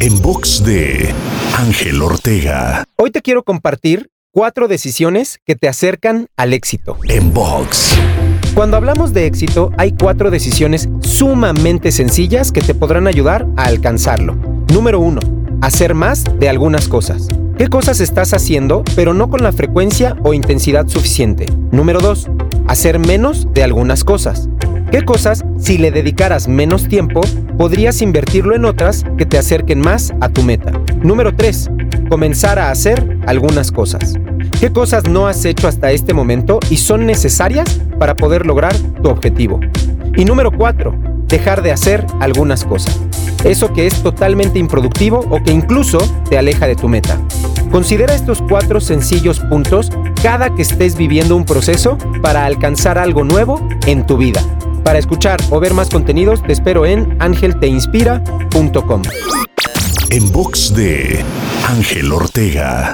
En box de Ángel Ortega. Hoy te quiero compartir cuatro decisiones que te acercan al éxito. En box. Cuando hablamos de éxito, hay cuatro decisiones sumamente sencillas que te podrán ayudar a alcanzarlo. Número uno, hacer más de algunas cosas. ¿Qué cosas estás haciendo, pero no con la frecuencia o intensidad suficiente? Número 2. Hacer menos de algunas cosas. ¿Qué cosas, si le dedicaras menos tiempo, podrías invertirlo en otras que te acerquen más a tu meta? Número 3. Comenzar a hacer algunas cosas. ¿Qué cosas no has hecho hasta este momento y son necesarias para poder lograr tu objetivo? Y número 4. Dejar de hacer algunas cosas. Eso que es totalmente improductivo o que incluso te aleja de tu meta. Considera estos cuatro sencillos puntos cada que estés viviendo un proceso para alcanzar algo nuevo en tu vida. Para escuchar o ver más contenidos te espero en angelteinspira.com. En box de Ángel Ortega.